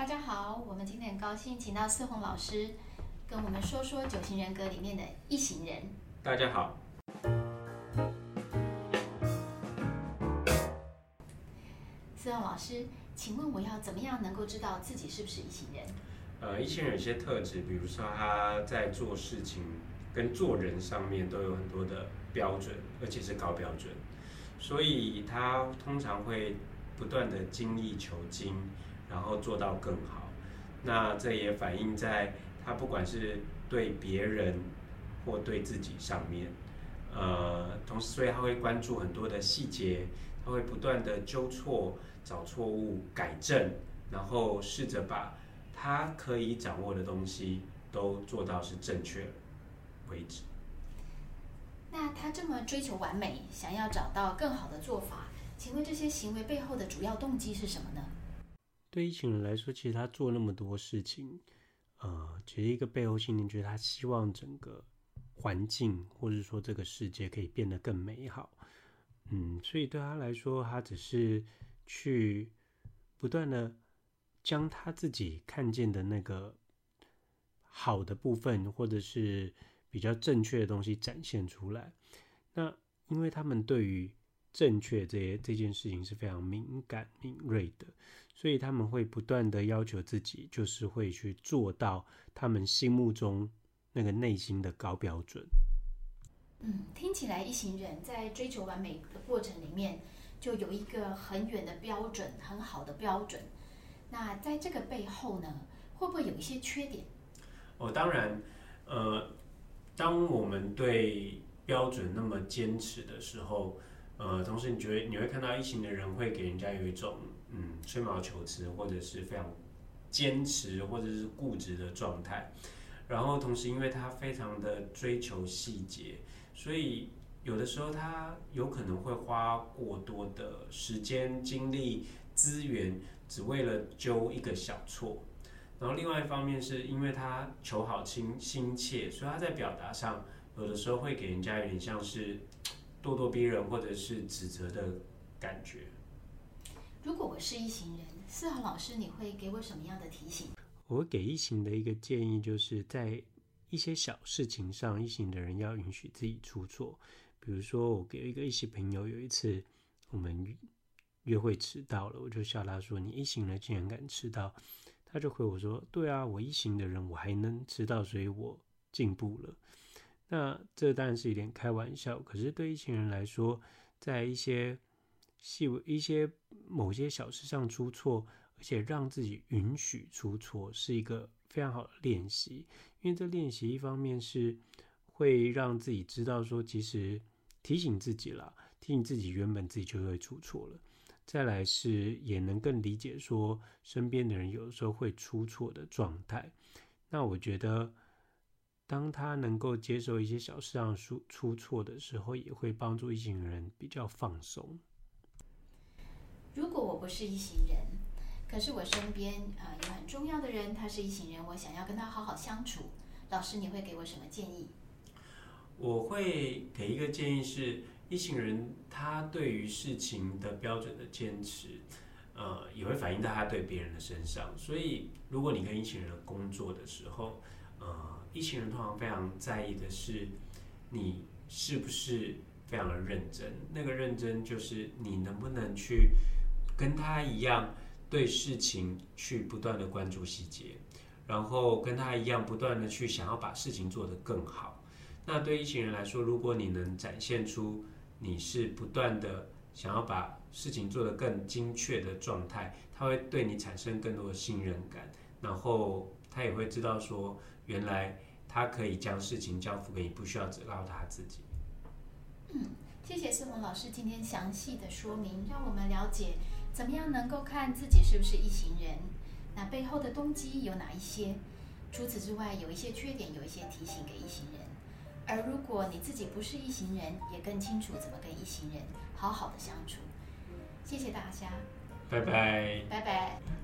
大家好，我们今天很高兴请到四红老师跟我们说说九型人格里面的一型人。大家好，四红老师，请问我要怎么样能够知道自己是不是一型人？呃，一型人有些特质，比如说他在做事情跟做人上面都有很多的标准，而且是高标准，所以他通常会不断的精益求精，然后做到更好。那这也反映在他不管是对别人或对自己上面，呃，同时所以他会关注很多的细节，他会不断的纠错、找错误、改正，然后试着把他可以掌握的东西都做到是正确为止。那他这么追求完美，想要找到更好的做法，请问这些行为背后的主要动机是什么呢？对一群人来说，其实他做那么多事情，呃，其实一个背后信念就是他希望整个环境或者说这个世界可以变得更美好。嗯，所以对他来说，他只是去不断的将他自己看见的那个好的部分，或者是比较正确的东西展现出来。那因为他们对于正确这些这件事情是非常敏感敏锐的，所以他们会不断的要求自己，就是会去做到他们心目中那个内心的高标准。嗯，听起来一行人在追求完美的过程里面，就有一个很远的标准，很好的标准。那在这个背后呢，会不会有一些缺点？哦，当然，呃，当我们对标准那么坚持的时候，呃，同时你觉得你会看到一型的人会给人家有一种嗯吹毛求疵，或者是非常坚持或者是固执的状态。然后同时，因为他非常的追求细节，所以有的时候他有可能会花过多的时间、精力、资源，只为了揪一个小错。然后另外一方面，是因为他求好心心切，所以他在表达上有的时候会给人家有点像是咄咄逼人或者是指责的感觉。如果我是一行人，四号老师，你会给我什么样的提醒？我给一行的一个建议，就是在一些小事情上，一行的人要允许自己出错。比如说，我给一个一行朋友，有一次我们约会迟到了，我就笑他说：“你一行人竟然敢迟到？”他就回我说：“对啊，我一行的人我还能迟到，所以我进步了。”那这当然是一点开玩笑，可是对一行人来说，在一些细微、一些某些小事上出错，而且让自己允许出错，是一个非常好的练习。因为这练习一方面是会让自己知道说，其实提醒自己了，提醒自己原本自己就会出错了。再来是也能更理解说，身边的人有的时候会出错的状态。那我觉得。当他能够接受一些小事上出出错的时候，也会帮助一行人比较放松。如果我不是一行人，可是我身边啊有很重要的人，他是一行人，我想要跟他好好相处，老师你会给我什么建议？我会给一个建议是，一行人他对于事情的标准的坚持，呃，也会反映在他对别人的身上。所以，如果你跟一行人工作的时候，呃。一群人通常非常在意的是，你是不是非常的认真？那个认真就是你能不能去跟他一样，对事情去不断的关注细节，然后跟他一样不断的去想要把事情做得更好。那对一群人来说，如果你能展现出你是不断的想要把事情做得更精确的状态，他会对你产生更多的信任感，然后他也会知道说。原来他可以将事情交付给你，不需要只靠他自己。嗯，谢谢思宏老师今天详细的说明，让我们了解怎么样能够看自己是不是一行人，那背后的动机有哪一些？除此之外，有一些缺点，有一些提醒给一行人。而如果你自己不是一行人，也更清楚怎么跟一行人好好的相处。谢谢大家，拜拜，拜拜。